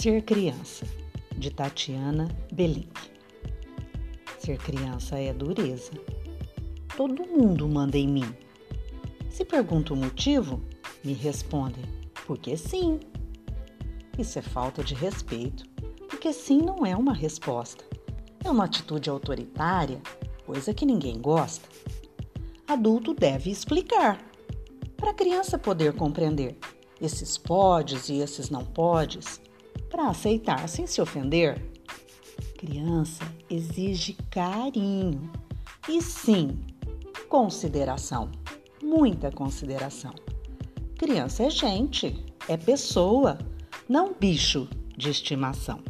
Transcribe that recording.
Ser criança, de Tatiana Belink. Ser criança é dureza. Todo mundo manda em mim. Se pergunto o motivo, me respondem: porque sim. Isso é falta de respeito, porque sim não é uma resposta. É uma atitude autoritária, coisa que ninguém gosta. Adulto deve explicar, para a criança poder compreender esses podes e esses não podes para aceitar sem se ofender. Criança exige carinho e sim, consideração, muita consideração. Criança é gente, é pessoa, não bicho de estimação.